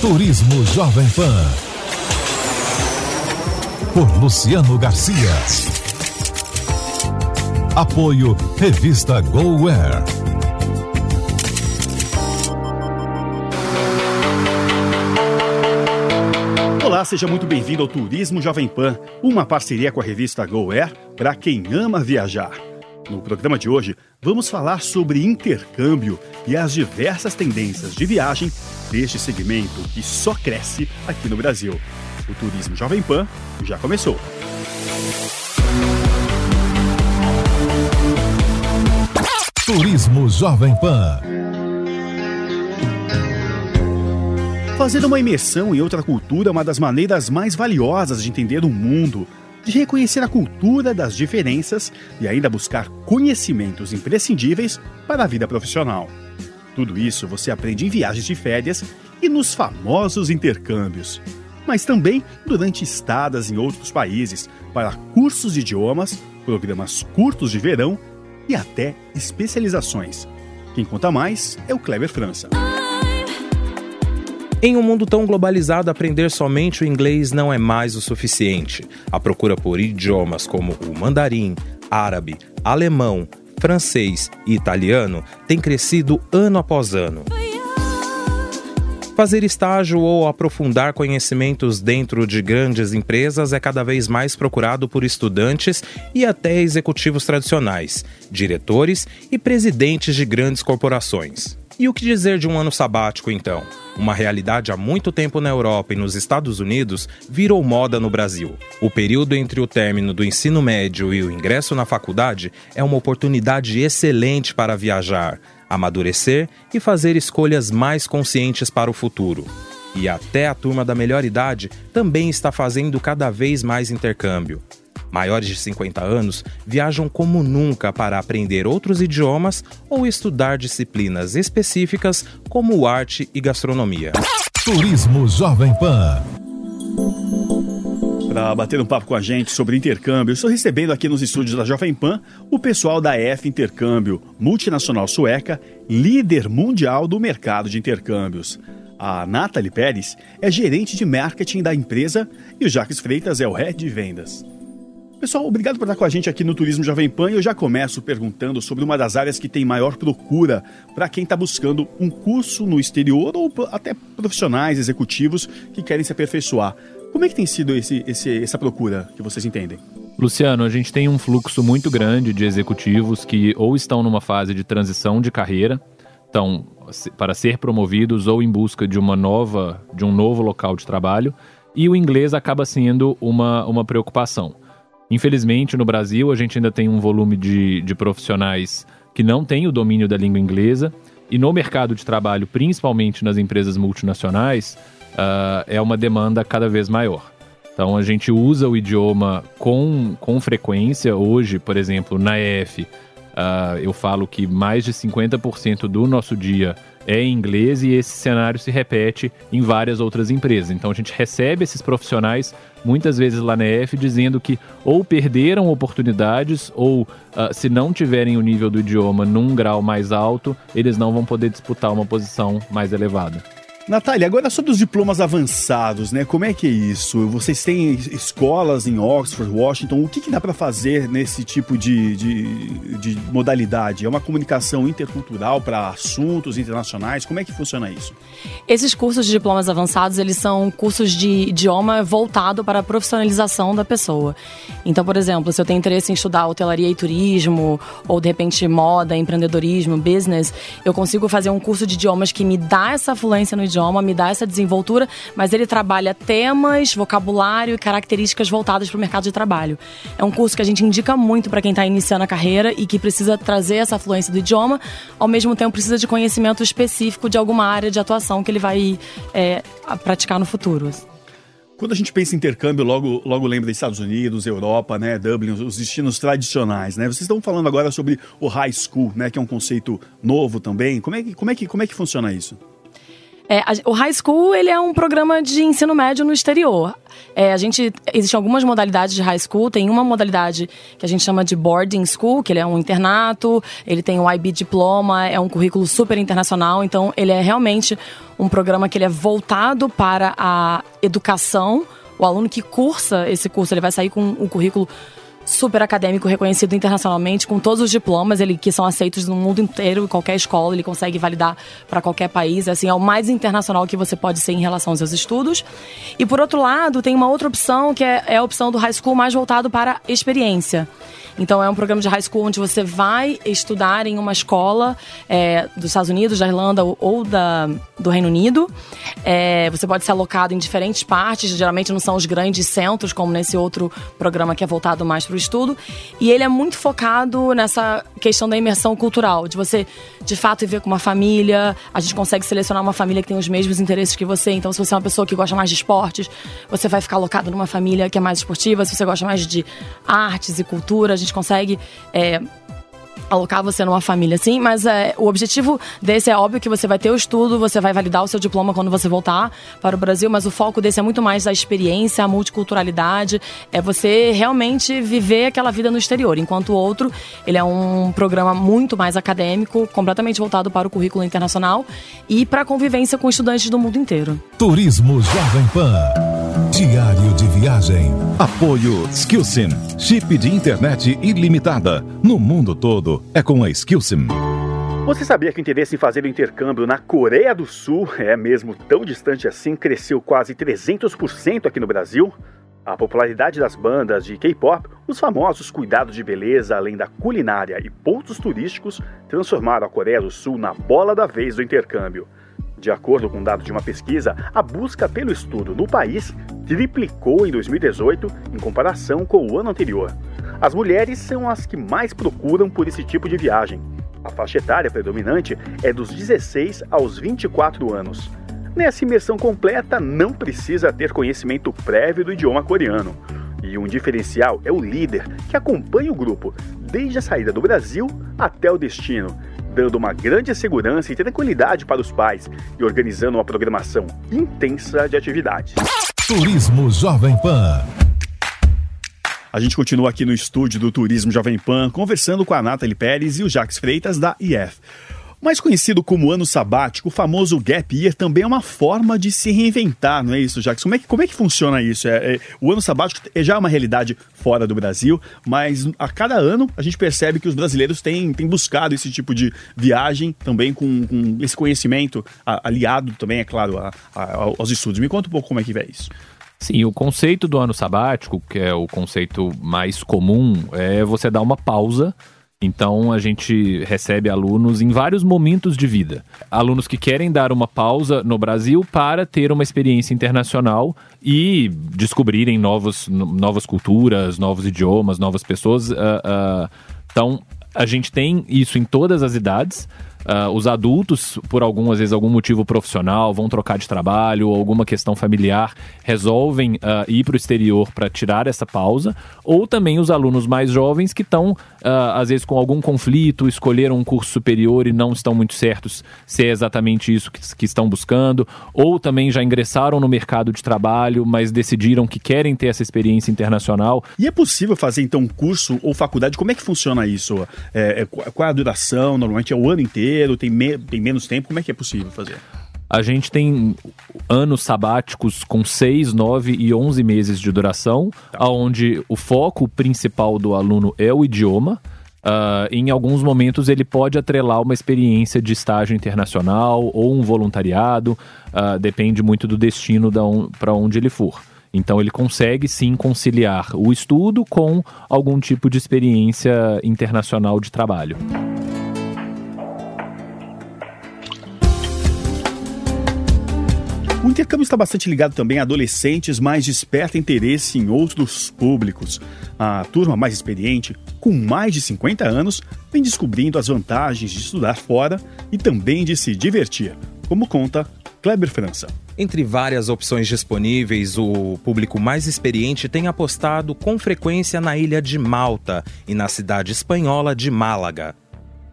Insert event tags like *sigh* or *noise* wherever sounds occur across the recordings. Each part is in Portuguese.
Turismo Jovem Pan. Por Luciano Garcia. Apoio Revista GoWare. Olá, seja muito bem-vindo ao Turismo Jovem Pan, uma parceria com a revista GoAir para quem ama viajar. No programa de hoje, vamos falar sobre intercâmbio e as diversas tendências de viagem deste segmento que só cresce aqui no Brasil. O Turismo Jovem Pan já começou. Turismo Jovem Pan. Fazer uma imersão em outra cultura é uma das maneiras mais valiosas de entender o mundo, de reconhecer a cultura das diferenças e ainda buscar conhecimentos imprescindíveis para a vida profissional. Tudo isso você aprende em viagens de férias e nos famosos intercâmbios, mas também durante estadas em outros países, para cursos de idiomas, programas curtos de verão e até especializações. Quem conta mais é o Kleber França. Em um mundo tão globalizado, aprender somente o inglês não é mais o suficiente. A procura por idiomas como o mandarim, árabe, alemão, francês e italiano tem crescido ano após ano. Fazer estágio ou aprofundar conhecimentos dentro de grandes empresas é cada vez mais procurado por estudantes e até executivos tradicionais, diretores e presidentes de grandes corporações. E o que dizer de um ano sabático, então? Uma realidade há muito tempo na Europa e nos Estados Unidos virou moda no Brasil. O período entre o término do ensino médio e o ingresso na faculdade é uma oportunidade excelente para viajar, amadurecer e fazer escolhas mais conscientes para o futuro. E até a turma da melhor idade também está fazendo cada vez mais intercâmbio maiores de 50 anos viajam como nunca para aprender outros idiomas ou estudar disciplinas específicas como arte e gastronomia. Turismo Jovem Pan. Para bater um papo com a gente sobre intercâmbio, estou recebendo aqui nos estúdios da Jovem Pan o pessoal da F Intercâmbio, multinacional sueca, líder mundial do mercado de intercâmbios. A Nathalie Pérez é gerente de marketing da empresa e o Jacques Freitas é o head de vendas. Pessoal, obrigado por estar com a gente aqui no Turismo Jovem Pan. Eu já começo perguntando sobre uma das áreas que tem maior procura para quem está buscando um curso no exterior ou até profissionais, executivos que querem se aperfeiçoar. Como é que tem sido esse, esse, essa procura que vocês entendem? Luciano, a gente tem um fluxo muito grande de executivos que ou estão numa fase de transição de carreira, estão para ser promovidos ou em busca de uma nova, de um novo local de trabalho, e o inglês acaba sendo uma, uma preocupação. Infelizmente, no Brasil, a gente ainda tem um volume de, de profissionais que não têm o domínio da língua inglesa, e no mercado de trabalho, principalmente nas empresas multinacionais, uh, é uma demanda cada vez maior. Então, a gente usa o idioma com, com frequência. Hoje, por exemplo, na EF, uh, eu falo que mais de 50% do nosso dia é em inglês e esse cenário se repete em várias outras empresas. Então a gente recebe esses profissionais muitas vezes lá na EF dizendo que ou perderam oportunidades ou uh, se não tiverem o nível do idioma num grau mais alto, eles não vão poder disputar uma posição mais elevada. Natália, agora sobre os diplomas avançados, né? Como é que é isso? Vocês têm escolas em Oxford, Washington. O que, que dá para fazer nesse tipo de, de, de, modalidade? É uma comunicação intercultural para assuntos internacionais? Como é que funciona isso? Esses cursos de diplomas avançados, eles são cursos de idioma voltado para a profissionalização da pessoa. Então, por exemplo, se eu tenho interesse em estudar hotelaria e turismo, ou de repente moda, empreendedorismo, business, eu consigo fazer um curso de idiomas que me dá essa fluência no idioma idioma, me dá essa desenvoltura, mas ele trabalha temas, vocabulário e características voltadas para o mercado de trabalho. É um curso que a gente indica muito para quem está iniciando a carreira e que precisa trazer essa fluência do idioma, ao mesmo tempo precisa de conhecimento específico de alguma área de atuação que ele vai é, praticar no futuro. Quando a gente pensa em intercâmbio, logo, logo lembra dos Estados Unidos, Europa, né, Dublin, os destinos tradicionais, né? Vocês estão falando agora sobre o high school, né, que é um conceito novo também. Como é que, como é que, como é que funciona isso? É, a, o high school ele é um programa de ensino médio no exterior. É, a gente existem algumas modalidades de high school. Tem uma modalidade que a gente chama de boarding school, que ele é um internato. Ele tem o IB diploma, é um currículo super internacional. Então ele é realmente um programa que ele é voltado para a educação. O aluno que cursa esse curso ele vai sair com um currículo super acadêmico, reconhecido internacionalmente, com todos os diplomas ele, que são aceitos no mundo inteiro, qualquer escola, ele consegue validar para qualquer país. Assim, é o mais internacional que você pode ser em relação aos seus estudos. E por outro lado, tem uma outra opção que é, é a opção do high school mais voltado para experiência. Então, é um programa de high school onde você vai estudar em uma escola é, dos Estados Unidos, da Irlanda ou da, do Reino Unido. É, você pode ser alocado em diferentes partes, geralmente não são os grandes centros, como nesse outro programa que é voltado mais para o estudo. E ele é muito focado nessa questão da imersão cultural, de você de fato viver com uma família. A gente consegue selecionar uma família que tem os mesmos interesses que você. Então, se você é uma pessoa que gosta mais de esportes, você vai ficar alocado numa família que é mais esportiva. Se você gosta mais de artes e cultura, a gente consegue é, alocar você numa família assim, mas é, o objetivo desse é óbvio que você vai ter o estudo, você vai validar o seu diploma quando você voltar para o Brasil, mas o foco desse é muito mais a experiência, a multiculturalidade, é você realmente viver aquela vida no exterior, enquanto o outro, ele é um programa muito mais acadêmico, completamente voltado para o currículo internacional e para a convivência com estudantes do mundo inteiro. Turismo Jovem Pan. Diário de viagem. Apoio Skillsim. Chip de internet ilimitada. No mundo todo é com a Skillsim. Você sabia que o interesse em fazer o intercâmbio na Coreia do Sul, é mesmo tão distante assim, cresceu quase 300% aqui no Brasil? A popularidade das bandas de K-pop, os famosos cuidados de beleza, além da culinária e pontos turísticos, transformaram a Coreia do Sul na bola da vez do intercâmbio. De acordo com dados de uma pesquisa, a busca pelo estudo no país triplicou em 2018 em comparação com o ano anterior. As mulheres são as que mais procuram por esse tipo de viagem. A faixa etária predominante é dos 16 aos 24 anos. Nessa imersão completa, não precisa ter conhecimento prévio do idioma coreano. E um diferencial é o líder, que acompanha o grupo desde a saída do Brasil até o destino, dando uma grande segurança e tranquilidade para os pais e organizando uma programação intensa de atividades. Turismo Jovem Pan. A gente continua aqui no estúdio do Turismo Jovem Pan, conversando com a Nathalie Pérez e o Jacques Freitas da IF. Mais conhecido como ano sabático, o famoso gap year também é uma forma de se reinventar, não é isso, Jacques? Como é que, como é que funciona isso? É, é, o ano sabático é já uma realidade fora do Brasil, mas a cada ano a gente percebe que os brasileiros têm, têm buscado esse tipo de viagem também com, com esse conhecimento aliado também, é claro, a, a, aos estudos. Me conta um pouco como é que é isso. Sim, o conceito do ano sabático, que é o conceito mais comum, é você dar uma pausa então a gente recebe alunos em vários momentos de vida. Alunos que querem dar uma pausa no Brasil para ter uma experiência internacional e descobrirem novos, novas culturas, novos idiomas, novas pessoas. Uh, uh, então a gente tem isso em todas as idades. Uh, os adultos, por algum, às vezes, algum motivo profissional, vão trocar de trabalho ou alguma questão familiar, resolvem uh, ir para o exterior para tirar essa pausa, ou também os alunos mais jovens que estão, uh, às vezes, com algum conflito, escolheram um curso superior e não estão muito certos se é exatamente isso que, que estão buscando, ou também já ingressaram no mercado de trabalho, mas decidiram que querem ter essa experiência internacional. E é possível fazer, então, curso ou faculdade? Como é que funciona isso? É, é, qual é a duração? Normalmente é o ano inteiro? Inteiro, tem, me, tem menos tempo? Como é que é possível fazer? A gente tem anos sabáticos com 6, 9 e 11 meses de duração, tá. onde o foco principal do aluno é o idioma. Uh, em alguns momentos ele pode atrelar uma experiência de estágio internacional ou um voluntariado, uh, depende muito do destino um, para onde ele for. Então ele consegue sim conciliar o estudo com algum tipo de experiência internacional de trabalho. O intercâmbio está bastante ligado também a adolescentes, mas desperta interesse em outros públicos. A turma mais experiente, com mais de 50 anos, vem descobrindo as vantagens de estudar fora e também de se divertir, como conta Kleber França. Entre várias opções disponíveis, o público mais experiente tem apostado com frequência na ilha de Malta e na cidade espanhola de Málaga.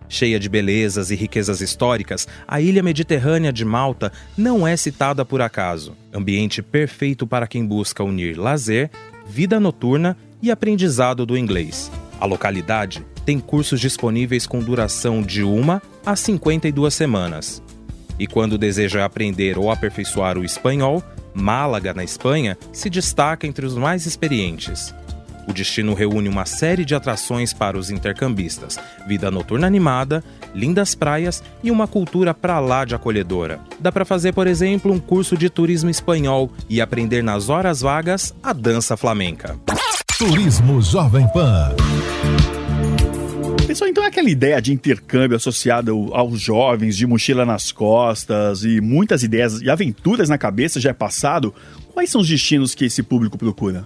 Cheia de belezas e riquezas históricas, a ilha mediterrânea de Malta não é citada por acaso. Ambiente perfeito para quem busca unir lazer, vida noturna e aprendizado do inglês. A localidade tem cursos disponíveis com duração de uma a 52 semanas. E quando deseja aprender ou aperfeiçoar o espanhol, Málaga, na Espanha, se destaca entre os mais experientes. O destino reúne uma série de atrações para os intercambistas: vida noturna animada, lindas praias e uma cultura pra lá de acolhedora. Dá para fazer, por exemplo, um curso de turismo espanhol e aprender nas horas vagas a dança flamenca. Turismo Jovem Pan. Pessoal, então é aquela ideia de intercâmbio associada aos jovens, de mochila nas costas e muitas ideias e aventuras na cabeça já é passado. Quais são os destinos que esse público procura?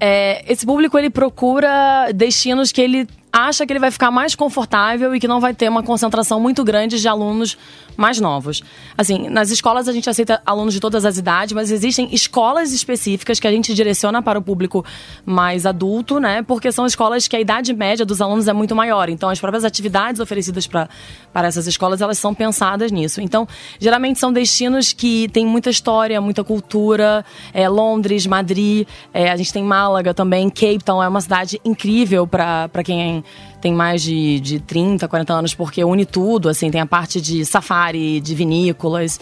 É, esse público ele procura destinos que ele acha que ele vai ficar mais confortável e que não vai ter uma concentração muito grande de alunos mais novos. Assim, nas escolas a gente aceita alunos de todas as idades, mas existem escolas específicas que a gente direciona para o público mais adulto, né? Porque são escolas que a idade média dos alunos é muito maior. Então, as próprias atividades oferecidas pra, para essas escolas, elas são pensadas nisso. Então, geralmente são destinos que têm muita história, muita cultura. É, Londres, Madrid, é, a gente tem Málaga também, Cape Town é uma cidade incrível para quem tem mais de, de 30, 40 anos, porque une tudo, assim, tem a parte de safari, de vinícolas.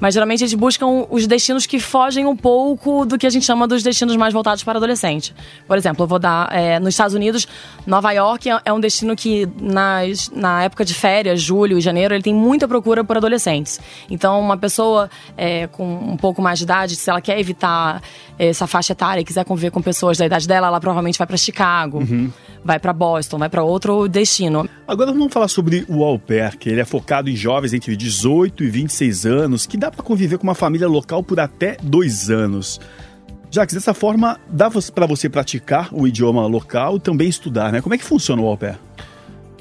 Mas geralmente eles buscam os destinos que fogem um pouco do que a gente chama dos destinos mais voltados para adolescente. Por exemplo, eu vou dar. É, nos Estados Unidos, Nova York é, é um destino que, nas, na época de férias, julho e janeiro, ele tem muita procura por adolescentes. Então, uma pessoa é, com um pouco mais de idade, se ela quer evitar essa faixa etária e quiser conviver com pessoas da idade dela, ela provavelmente vai para Chicago, uhum. vai para Boston, vai para outro destino. Agora vamos falar sobre o au pair, que ele é focado em jovens entre 18 e 26 anos, que dá para conviver com uma família local por até dois anos. Jacques, dessa forma, dá para você praticar o idioma local e também estudar, né? Como é que funciona o au pair?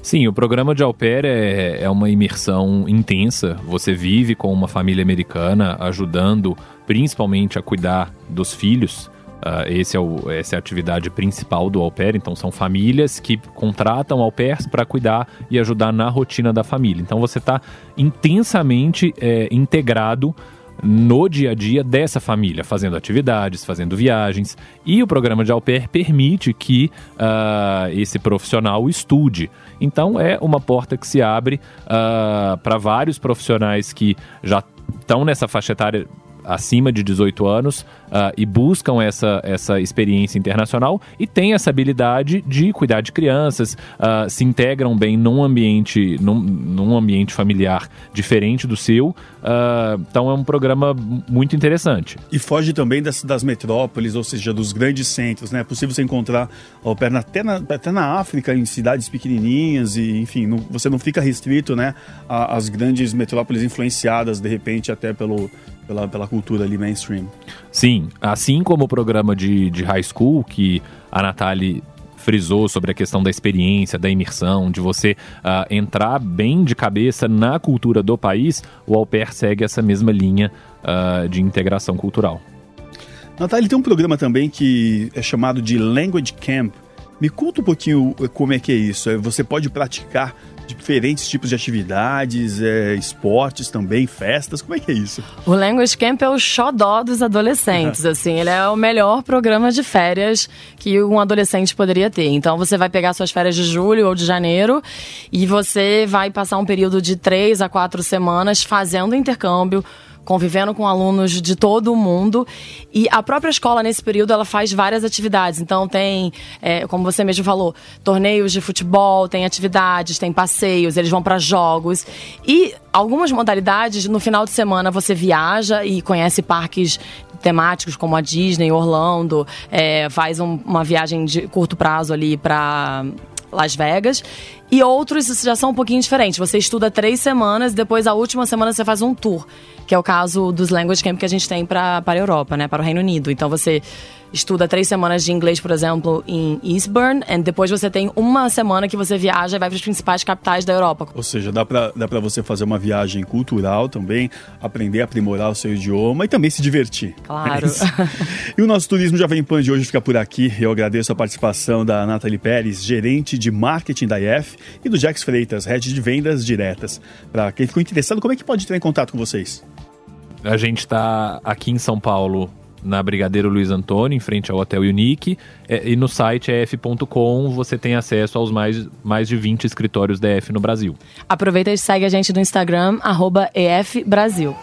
Sim, o programa de au pair é, é uma imersão intensa. Você vive com uma família americana, ajudando principalmente a cuidar dos filhos. Uh, esse é o, essa é a atividade principal do au pair. Então, são famílias que contratam au pairs para cuidar e ajudar na rotina da família. Então, você está intensamente é, integrado no dia a dia dessa família, fazendo atividades, fazendo viagens. E o programa de au pair permite que uh, esse profissional estude. Então, é uma porta que se abre uh, para vários profissionais que já estão nessa faixa etária acima de 18 anos uh, e buscam essa, essa experiência internacional e têm essa habilidade de cuidar de crianças, uh, se integram bem num ambiente, num, num ambiente familiar diferente do seu. Uh, então é um programa muito interessante. E foge também das, das metrópoles, ou seja, dos grandes centros, né? É possível você encontrar pé até na, até na África, em cidades pequenininhas e, enfim, não, você não fica restrito, né, às grandes metrópoles influenciadas, de repente, até pelo, pela, pela cultura ali mainstream. Sim, assim como o programa de, de high school, que a Nathalie frisou sobre a questão da experiência, da imersão, de você uh, entrar bem de cabeça na cultura do país, o Au Pair segue essa mesma linha uh, de integração cultural. Natália, tem um programa também que é chamado de Language Camp. Me conta um pouquinho como é que é isso. Você pode praticar diferentes tipos de atividades, é, esportes também, festas. Como é que é isso? O Language Camp é o xodó dos adolescentes, *laughs* assim. Ele é o melhor programa de férias que um adolescente poderia ter. Então, você vai pegar suas férias de julho ou de janeiro e você vai passar um período de três a quatro semanas fazendo intercâmbio convivendo com alunos de todo o mundo. E a própria escola, nesse período, ela faz várias atividades. Então, tem, é, como você mesmo falou, torneios de futebol, tem atividades, tem passeios, eles vão para jogos. E algumas modalidades, no final de semana, você viaja e conhece parques temáticos como a Disney, Orlando, é, faz um, uma viagem de curto prazo ali para Las Vegas. E outros já são um pouquinho diferentes. Você estuda três semanas, depois a última semana você faz um tour, que é o caso dos Language Camp que a gente tem para a Europa, né, para o Reino Unido. Então você estuda três semanas de inglês, por exemplo, em Eastbourne, e depois você tem uma semana que você viaja e vai para as principais capitais da Europa. Ou seja, dá para dá pra você fazer uma viagem cultural também, aprender a aprimorar o seu idioma e também se divertir. Claro. É e o nosso Turismo Jovem Pan de hoje fica por aqui. Eu agradeço a participação da Nathalie Pérez, gerente de marketing da IF, e do Jax Freitas, head de vendas diretas. Para quem ficou interessado, como é que pode entrar em contato com vocês? A gente está aqui em São Paulo na Brigadeiro Luiz Antônio, em frente ao Hotel Unique. É, e no site ef.com você tem acesso aos mais, mais de 20 escritórios da EF no Brasil. Aproveita e segue a gente no Instagram, EFBrasil.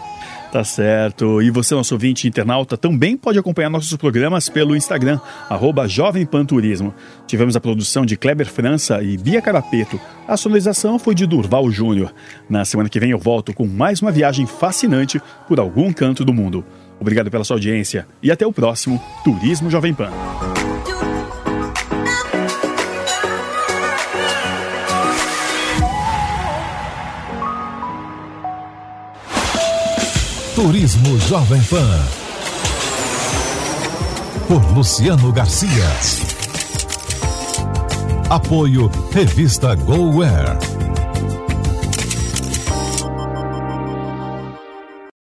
Tá certo. E você, nosso ouvinte internauta, também pode acompanhar nossos programas pelo Instagram, arroba Jovem Pan Turismo. Tivemos a produção de Kleber França e Bia Carapeto. A sonorização foi de Durval Júnior. Na semana que vem eu volto com mais uma viagem fascinante por algum canto do mundo. Obrigado pela sua audiência e até o próximo Turismo Jovem Pan. Turismo Jovem Pan. Por Luciano Garcia. Apoio Revista GoWare.